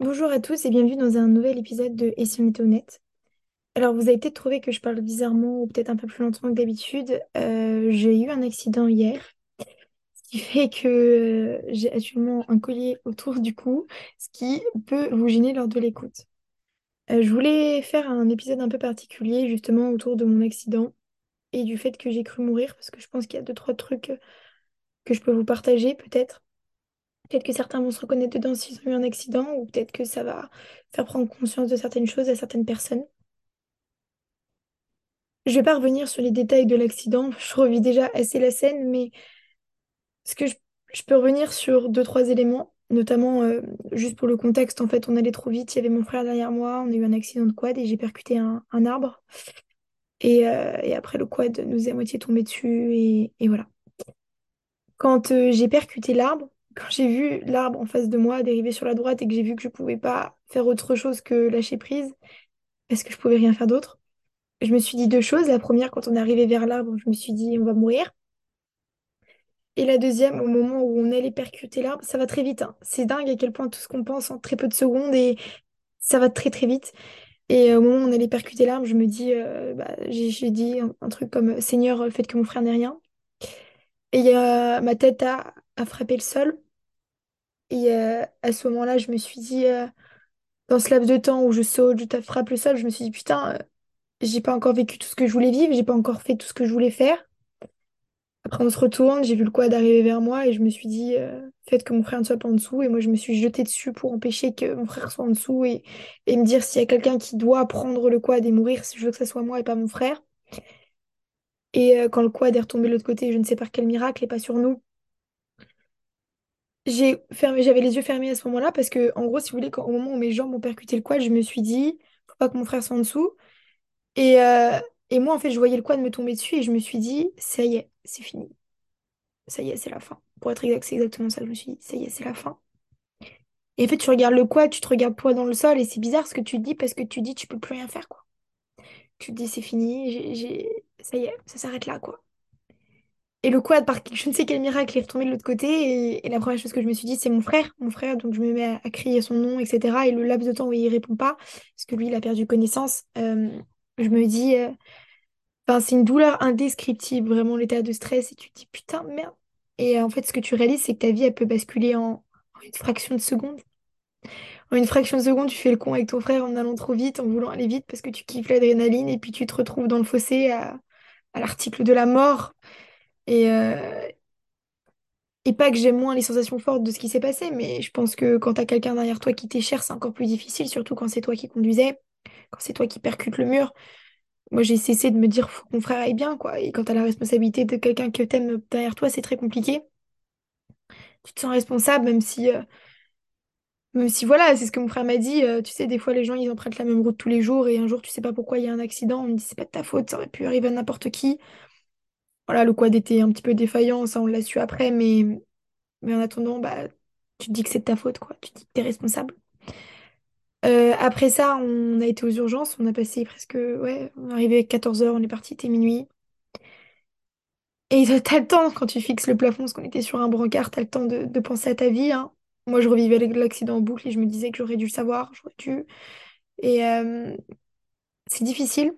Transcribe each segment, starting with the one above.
Bonjour à tous et bienvenue dans un nouvel épisode de Et si on était honnête? Alors, vous avez peut-être trouvé que je parle bizarrement ou peut-être un peu plus lentement que d'habitude. Euh, j'ai eu un accident hier, ce qui fait que euh, j'ai actuellement un collier autour du cou, ce qui peut vous gêner lors de l'écoute. Euh, je voulais faire un épisode un peu particulier justement autour de mon accident et du fait que j'ai cru mourir parce que je pense qu'il y a deux, trois trucs que je peux vous partager peut-être. Peut-être que certains vont se reconnaître dedans s'ils ont eu un accident, ou peut-être que ça va faire prendre conscience de certaines choses à certaines personnes. Je vais pas revenir sur les détails de l'accident, je revis déjà assez la scène, mais ce que je, je peux revenir sur deux, trois éléments, notamment euh, juste pour le contexte, en fait, on allait trop vite, il y avait mon frère derrière moi, on a eu un accident de quad et j'ai percuté un, arbre. Et, euh, et après, le quad nous est à moitié tombé dessus, et, et voilà. Quand euh, j'ai percuté l'arbre, quand j'ai vu l'arbre en face de moi dériver sur la droite et que j'ai vu que je pouvais pas faire autre chose que lâcher prise, parce que je pouvais rien faire d'autre, je me suis dit deux choses. La première, quand on est arrivé vers l'arbre, je me suis dit on va mourir. Et la deuxième, au moment où on allait percuter l'arbre, ça va très vite. hein. C'est dingue à quel point tout ce qu'on pense en très peu de secondes et ça va très très vite. Et au moment où on allait percuter l'arbre, je me dis, euh, bah, j'ai dit un, truc comme Seigneur, faites que mon frère n'ait rien. Et ma tête a frappé le sol. Et euh, à ce moment-là, je me suis dit, euh, dans ce laps de temps où je saute, je tape- frappe le sol, je me suis dit, putain, euh, j'ai pas encore vécu tout ce que je voulais vivre, j'ai pas encore fait tout ce que je voulais faire. Après, on se retourne, j'ai vu le quad arriver vers moi et je me suis dit, faites que mon frère ne soit pas en dessous. Et moi, je me suis jetée dessus pour empêcher que mon frère soit en dessous et, me dire s'il y a quelqu'un qui doit prendre le quad et mourir, je veux que ce soit moi et pas mon frère. Et quand le quad est retombé de l'autre côté, je ne sais par quel miracle et pas sur nous. J'ai fermé, j'avais les yeux fermés à ce moment-là parce que, en gros, si vous voulez, au moment où mes jambes ont percuté le quad, je me suis dit, faut pas que mon frère soit en dessous. Et, euh, et moi, en fait, je voyais le quad me tomber dessus et je me suis dit, ça y est, c'est fini. Ça y est, c'est la fin. Pour être exact, c'est exactement ça. Je me suis dit, ça y est, c'est la fin. Et en fait, tu regardes le quad, tu te regardes toi dans le sol et c'est bizarre ce que tu te dis parce que tu te dis, tu peux plus rien faire, quoi. Tu te dis, c'est fini, j'ai- ça y est, ça s'arrête là, quoi. Et le quad, par je ne sais quel miracle, est retombé de l'autre côté. Et, la première chose que je me suis dit, c'est mon frère. Mon frère, donc je me mets à, à crier son nom, etc. Et le laps de temps où il répond pas, parce que lui, il a perdu connaissance, euh, je me dis, euh, c'est une douleur indescriptible, vraiment l'état de stress. Et tu te dis, putain, merde. Et euh, en fait, ce que tu réalises, c'est que ta vie, elle peut basculer en, une fraction de seconde. En une fraction de seconde, tu fais le con avec ton frère en allant trop vite, en voulant aller vite parce que tu kiffes l'adrénaline. Et puis tu te retrouves dans le fossé à l'article de la mort. Et, euh, Et pas que j'aime moins les sensations fortes de ce qui s'est passé, mais je pense que quand t'as quelqu'un derrière toi qui t'est cher, c'est encore plus difficile, surtout quand c'est toi qui conduisais, quand c'est toi qui percutes le mur. Moi, j'ai cessé de me dire, que mon frère aille bien, quoi. Et quand t'as la responsabilité de quelqu'un que t'aimes derrière toi, c'est très compliqué. Tu te sens responsable, même si, euh, même si voilà, c'est ce que mon frère m'a dit. euh, tu sais, des fois, les gens, ils empruntent la même route tous les jours, et un jour, tu sais pas pourquoi il y a un accident. On me dit, c'est pas de ta faute, ça aurait pu arriver à n'importe qui. Voilà, le quad était un petit peu défaillant, ça, on l'a su après, mais, mais en attendant, bah, tu te dis que c'est de ta faute, quoi. Tu te dis que t'es responsable. Euh, après ça, on a été aux urgences. On a passé presque. Ouais, on est arrivé à 14 heures, on est parti, c'était minuit. Et t'as le temps, quand tu fixes le plafond, parce qu'on était sur un brancard, t'as le temps de, penser à ta vie. hein. Moi, je revivais l'accident en boucle et je me disais que j'aurais dû le savoir, j'aurais dû. Et euh, c'est difficile.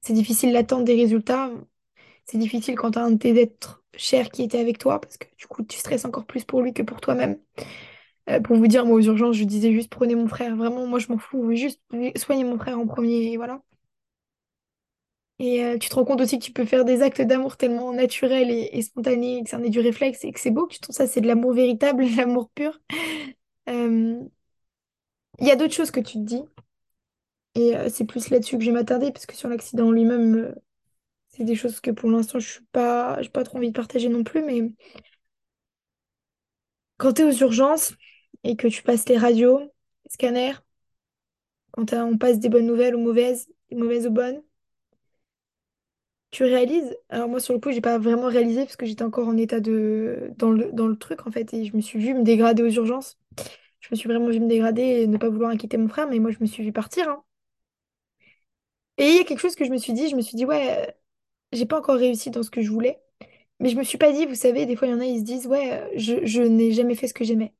C'est difficile d'attendre des résultats. C'est difficile quand t'as un de tes êtres chers qui était avec toi, parce que du coup, tu stresses encore plus pour lui que pour toi-même. Euh, pour vous dire, moi, aux urgences, je disais juste prenez mon frère. Vraiment, moi, je m'en fous. Juste soignez mon frère en premier. Et voilà. Et euh, tu te rends compte aussi que tu peux faire des actes d'amour tellement naturels et, spontanés, que ça en est du réflexe et que c'est beau, que tu trouves ça, c'est de l'amour véritable, de l'amour pur. Euh, Il y a d'autres choses que tu te dis, et c'est plus là-dessus que je vais m'attarder, parce que sur l'accident en lui-même, c'est des choses que pour l'instant, je suis pas, pas trop envie de partager non plus, mais quand tu es aux urgences et que tu passes les radios, les scanners, quand on passe des bonnes nouvelles aux mauvaises, des mauvaises aux bonnes, Tu réalises, alors moi sur le coup j'ai pas vraiment réalisé parce que j'étais encore en état de dans le, dans le truc en fait et je me suis vue me dégrader aux urgences. Je me suis vraiment vue me dégrader et ne pas vouloir inquiéter mon frère mais moi je me suis vue partir. hein. Et il y a quelque chose que je me suis dit, je me suis dit ouais, j'ai pas encore réussi dans ce que je voulais. Mais je me suis pas dit, vous savez, des fois il y en a ils se disent ouais, euh, je, je n'ai jamais fait ce que j'aimais.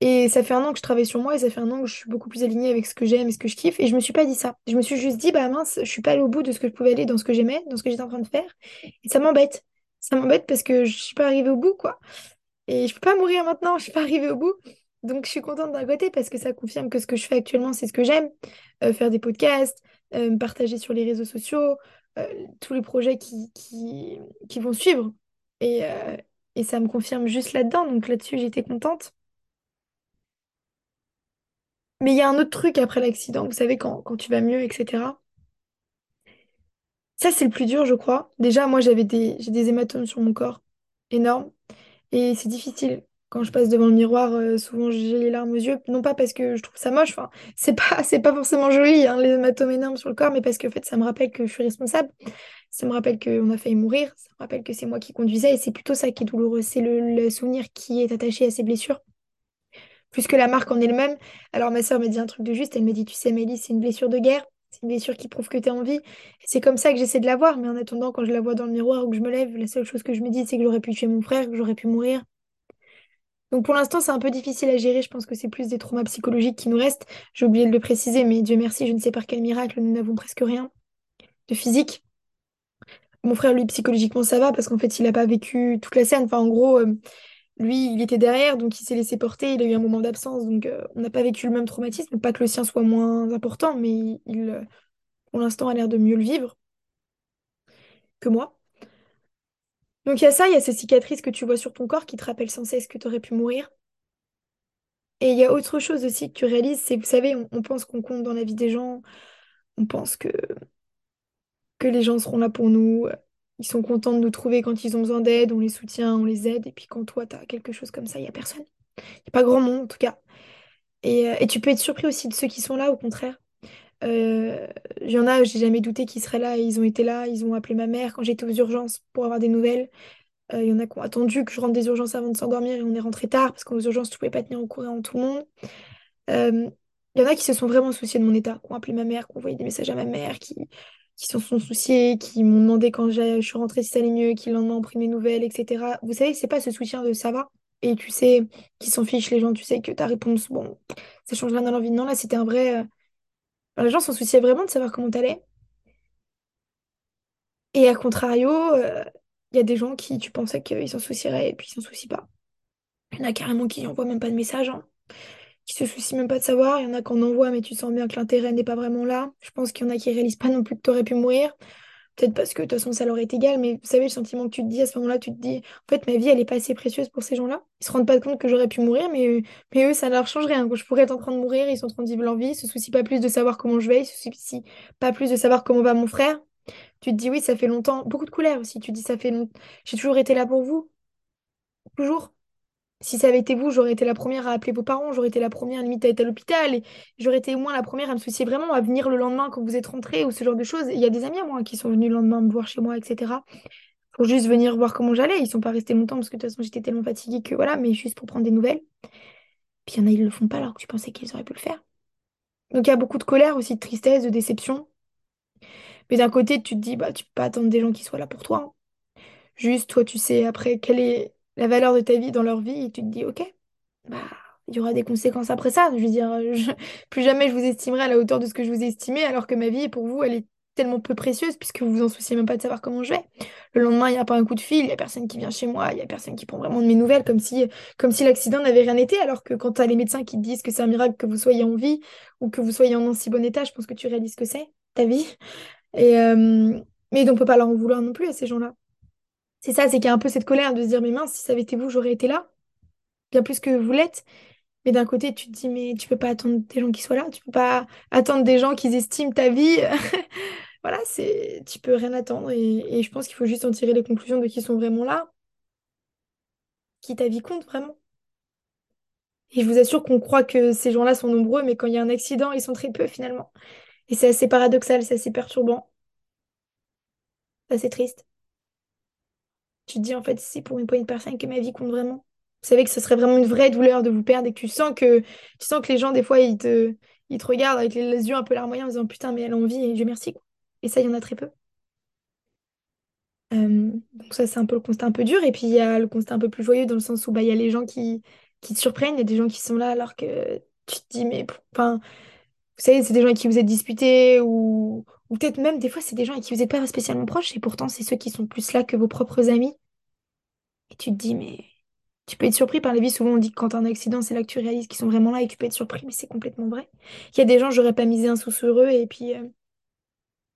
Et ça fait un an que je travaille sur moi et ça fait un an que je suis beaucoup plus alignée avec ce que j'aime et ce que je kiffe. Et je me suis pas dit ça. Je me suis juste dit, bah mince, je suis pas allée au bout de ce que je pouvais aller dans ce que j'aimais, dans ce que j'étais en train de faire. Et ça m'embête. Ça m'embête parce que je suis pas arrivée au bout, quoi. Et je peux pas mourir maintenant, je suis pas arrivée au bout. Donc je suis contente d'un côté parce que ça confirme que ce que je fais actuellement, c'est ce que j'aime. Euh, faire des podcasts, euh, partager sur les réseaux sociaux, tous les projets qui, qui, qui vont suivre. Et, euh, et ça me confirme juste là-dedans. Donc là-dessus, j'étais contente. Mais il y a un autre truc après l'accident, vous savez, quand, quand tu vas mieux, etc. Ça, c'est le plus dur, je crois. Déjà, moi, j'avais des, j'ai des hématomes sur mon corps, énormes. Et c'est difficile. Quand je passe devant le miroir, euh, souvent j'ai les larmes aux yeux. Non pas parce que je trouve ça moche, enfin, c'est pas, c'est pas forcément joli, hein, les hématomes énormes sur le corps, mais parce que en fait, ça me rappelle que je suis responsable. Ça me rappelle qu'on a failli mourir. Ça me rappelle que c'est moi qui conduisais. Et c'est plutôt ça qui est douloureux. C'est le, souvenir qui est attaché à ces blessures. plus que la marque en elle-même. Alors ma sœur m'a dit un truc de juste, elle m'a dit, tu sais, Amélie, c'est une blessure de guerre, c'est une blessure qui prouve que tu es en vie. C'est comme ça que j'essaie de la voir, mais en attendant, quand je la vois dans le miroir ou que je me lève, la seule chose que je me dis, c'est que j'aurais pu tuer mon frère, que j'aurais pu mourir. Donc pour l'instant, c'est un peu difficile à gérer, je pense que c'est plus des traumas psychologiques qui nous restent. J'ai oublié de le préciser, mais Dieu merci, je ne sais par quel miracle, nous n'avons presque rien de physique. Mon frère, lui, psychologiquement, ça va parce qu'en fait, il n'a pas vécu toute la scène. Enfin, en gros, euh, lui, il était derrière, donc il s'est laissé porter. Il a eu un moment d'absence, donc euh, on n'a pas vécu le même traumatisme. Pas que le sien soit moins important, mais il, euh, pour l'instant, a l'air de mieux le vivre que moi. Donc il y a ça, il y a ces cicatrices que tu vois sur ton corps qui te rappellent sans cesse que tu aurais pu mourir. Et il y a autre chose aussi que tu réalises, c'est, vous savez, on, pense qu'on compte dans la vie des gens, on pense que les gens seront là pour nous. Ils sont contents de nous trouver quand ils ont besoin d'aide, on les soutient, on les aide. Et puis quand toi, tu as quelque chose comme ça, il n'y a personne. Il n'y a pas grand monde en tout cas. Euh, et tu peux être surpris aussi de ceux qui sont là, au contraire. Euh, Il y en a, j'ai jamais douté qu'ils seraient là. Ils ont été là, ils ont appelé ma mère quand j'étais aux urgences pour avoir des nouvelles. Euh, Il y en a qui ont attendu que je rentre des urgences avant de s'endormir et on est rentré tard parce qu'aux urgences, tu pouvais pas tenir au courant tout le monde. Euh, Il y en a qui se sont vraiment souciés de mon état, qui ont appelé ma mère, qui ont envoyé des messages à ma mère, qui, qui s'en sont souciés, qui m'ont demandé quand je suis rentrée si ça allait mieux, qui le lendemain ont pris mes nouvelles, etc. Vous savez, c'est pas ce soutien de ça va. Et tu sais qu'ils s'en fichent, les gens, tu sais que ta réponse, bon, ça change rien dans leur vie. Non, là, c'était un vrai. Les gens s'en souciaient vraiment de savoir comment t'allais. Et à contrario, euh, il y a des gens qui, tu pensais qu'ils s'en soucieraient et puis ils s'en soucient pas. Il y en a carrément qui n'envoient même pas de message, hein, qui se soucient même pas de savoir. Il y en a qu'on envoie, mais tu sens bien que l'intérêt n'est pas vraiment là. Je pense qu'il y en a qui réalisent pas non plus que tu aurais pu mourir. Peut-être parce que de toute façon, ça leur est égal, mais vous savez, le sentiment que tu te dis à ce moment-là, tu te dis, en fait, ma vie, elle est pas assez précieuse pour ces gens-là. Ils se rendent pas compte que j'aurais pu mourir, mais, mais eux, ça leur change rien. Je pourrais être en train de mourir, ils sont en train de vivre leur vie, ils se soucient pas plus de savoir comment je vais, ils se soucient pas plus de savoir comment va mon frère. Tu te dis, oui, ça fait longtemps. Beaucoup de colère aussi. Tu te dis, ça fait longtemps. J'ai toujours été là pour vous. Toujours. Si ça avait été vous, j'aurais été la première à appeler vos parents, j'aurais été la première limite à être à l'hôpital, et j'aurais été au moins la première à me soucier vraiment, à venir le lendemain quand vous êtes rentré ou ce genre de choses. Il y a des amis à moi qui sont venus le lendemain me voir chez moi, etc. Pour juste venir voir comment j'allais. Ils sont pas restés longtemps parce que de toute façon j'étais tellement fatiguée que voilà, mais juste pour prendre des nouvelles. Puis il y en a, ils le font pas alors que tu pensais qu'ils auraient pu le faire. Donc il y a beaucoup de colère aussi, de tristesse, de déception. Mais d'un côté, tu te dis, bah tu peux pas attendre des gens qui soient là pour toi. hein. Juste, toi, tu sais après quelle est la valeur de ta vie dans leur vie et tu te dis, ok. bah, il y aura des conséquences après ça. Je veux dire, euh, plus jamais je vous estimerai à la hauteur de ce que je vous ai estimé, alors que ma vie, pour vous, elle est tellement peu précieuse puisque vous vous en souciez même pas de savoir comment je vais. Le lendemain, il n'y a pas un coup de fil, il n'y a personne qui vient chez moi, il n'y a personne qui prend vraiment de mes nouvelles, comme si, comme si l'accident n'avait rien été, alors que quand tu as les médecins qui te disent que c'est un miracle que vous soyez en vie ou que vous soyez en aussi bon état, je pense que tu réalises que c'est, ta vie. Et, euh, on peut pas leur en vouloir non plus à ces gens-là. C'est ça, c'est qu'il y a un peu cette colère de se dire, mais mince, si ça avait été vous, j'aurais été là, bien plus que vous l'êtes. Mais d'un côté, tu te dis, mais tu peux pas attendre des gens qui soient là, tu peux pas attendre des gens qui estiment ta vie. Voilà, c'est, tu peux rien attendre. Et, et je pense qu'il faut juste en tirer les conclusions de qui sont vraiment là, qui ta vie compte vraiment. Et je vous assure qu'on croit que ces gens-là sont nombreux, mais quand il y a un accident, ils sont très peu finalement. Et c'est assez paradoxal, c'est assez perturbant, c'est assez triste. Tu te dis, en fait, c'est pour une poignée de personnes que ma vie compte vraiment. Vous savez que ce serait vraiment une vraie douleur de vous perdre et que tu sens que, tu sens que les gens, des fois, ils te, regardent avec les, yeux un peu larmoyants en disant, putain, mais elle a envie et Dieu merci. Et ça, il y en a très peu. Euh, donc ça, c'est un peu le constat un peu dur. Et puis, il y a le constat un peu plus joyeux dans le sens où bah, il y a les gens qui, qui te surprennent, il y a des gens qui sont là alors que tu te dis, mais enfin, vous savez, c'est des gens avec qui vous êtes disputés ou, ou peut-être même des fois, c'est des gens avec qui vous n'êtes pas spécialement proches et pourtant, c'est ceux qui sont plus là que vos propres amis. Et tu te dis, mais tu peux être surpris par la vie. Souvent, on dit que quand t'as un accident, c'est là que tu réalises qu'ils sont vraiment là et que tu peux être surpris, mais c'est complètement vrai. Il y a des gens, j'aurais pas misé un sou sur eux et puis euh,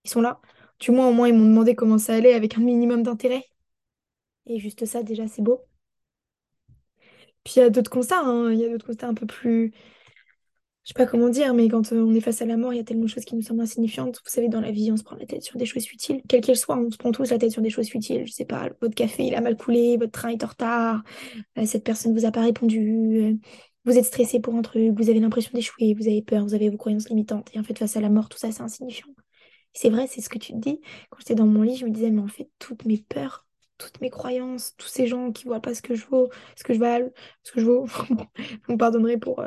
ils sont là. Du moins, au moins, ils m'ont demandé comment ça allait avec un minimum d'intérêt. Et juste ça, déjà, c'est beau. Puis il y a d'autres constats, hein. Il y a d'autres constats un peu plus. Je sais pas comment dire, mais quand euh, on est face à la mort, il y a tellement de choses qui nous semblent insignifiantes. Vous savez, dans la vie, on se prend la tête sur des choses futiles. Quelles qu'elles soient, on se prend tous la tête sur des choses futiles. Je sais pas, votre café, il a mal coulé, votre train est en retard, euh, cette personne vous a pas répondu, euh, vous êtes stressé pour un truc, vous avez l'impression d'échouer, vous avez peur, vous avez vos croyances limitantes. Et en fait, face à la mort, tout ça, c'est insignifiant. C'est vrai, c'est ce que tu te dis. Quand j'étais dans mon lit, je me disais, mais en fait, toutes mes peurs, toutes mes croyances, tous ces gens qui voient pas ce que je vaux, ce que je vaux, ce que je vaux, vous me pardonnerez pour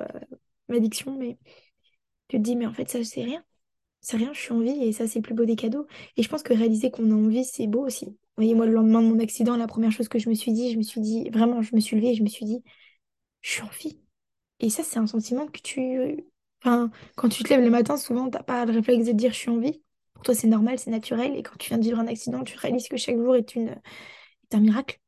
ma diction, mais tu te dis, mais en fait, ça, c'est rien. C'est rien, je suis en vie et ça, c'est plus beau des cadeaux. Et je pense que réaliser qu'on a envie, c'est beau aussi. Vous voyez, moi, le lendemain de mon accident, la première chose que je me suis dit, je me suis dit, vraiment, je me suis levée et je me suis dit, je suis en vie. Et ça, c'est un sentiment que tu... Enfin, quand tu te lèves le matin, souvent, t'as pas le réflexe de dire, je suis en vie. Pour toi, c'est normal, c'est naturel. Et quand tu viens de vivre un accident, tu réalises que chaque jour est une... est un miracle.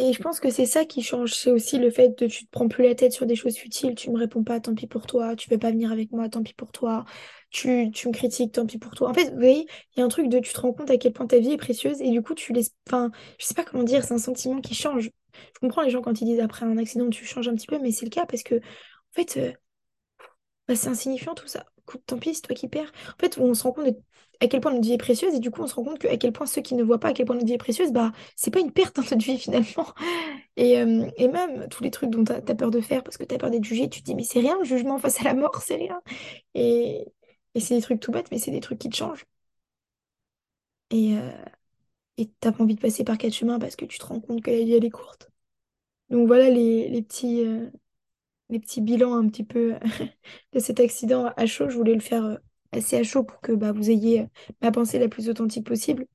Et je pense que c'est ça qui change. C'est aussi le fait de tu te prends plus la tête sur des choses futiles. Tu me réponds pas, tant pis pour toi. Tu peux pas venir avec moi, tant pis pour toi. Tu, tu me critiques, tant pis pour toi. En fait, vous voyez, il y a un truc de tu te rends compte à quel point ta vie est précieuse et du coup, tu laisses. Enfin, je sais pas comment dire, c'est un sentiment qui change. Je comprends les gens quand ils disent après un accident, tu changes un petit peu, mais c'est le cas parce que, en fait, euh, bah, c'est insignifiant tout ça. Écoute, tant pis, c'est toi qui perds. En fait, on se rend compte de à quel point notre vie est précieuse et du coup, on se rend compte que quel point ceux qui ne voient pas à quel point notre vie est précieuse, bah, c'est pas une perte dans notre vie finalement. Et, euh, même tous les trucs dont tu as, peur de faire parce que tu as peur d'être jugé, tu te dis, mais c'est rien, le jugement face à la mort, c'est rien. Et, et c'est des trucs tout bêtes, mais c'est des trucs qui te changent. Et euh, et t'as pas envie de passer par quatre chemins parce que tu te rends compte que la vie, elle est courte. Donc voilà les, les petits, euh, les petits bilans un petit peu de cet accident à chaud. Je voulais le faire euh, assez à chaud pour que bah, vous ayez euh, ma pensée la plus authentique possible.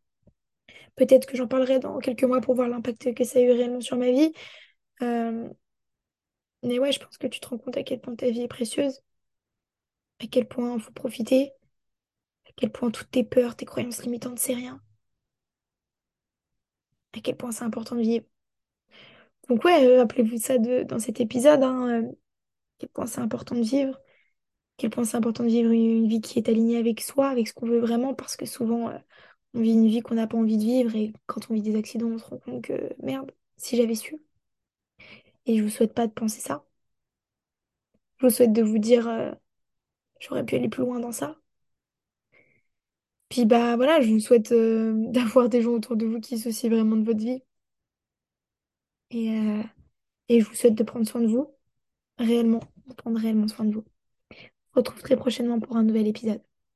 Peut-être que j'en parlerai dans quelques mois pour voir l'impact que ça a eu réellement sur ma vie. Mais ouais, je pense que tu te rends compte à quel point ta vie est précieuse, à quel point il faut profiter, à quel point toutes tes peurs, tes croyances limitantes, c'est rien, à quel point c'est important de vivre. Donc ouais, euh, rappelez-vous ça de, dans cet épisode, hein, euh, à quel point c'est important de vivre, quel point c'est important de vivre une, vie qui est alignée avec soi, avec ce qu'on veut vraiment, parce que souvent, euh, on vit une vie qu'on n'a pas envie de vivre, et quand on vit des accidents, on se rend compte que, merde, si j'avais su. Et je vous souhaite pas de penser ça. Je vous souhaite de vous dire, euh, j'aurais pu aller plus loin dans ça. Puis bah voilà, je vous souhaite euh, d'avoir des gens autour de vous qui soucient vraiment de votre vie. Et, et je vous souhaite de prendre soin de vous, réellement, de prendre réellement soin de vous. Retrouve très prochainement pour un nouvel épisode.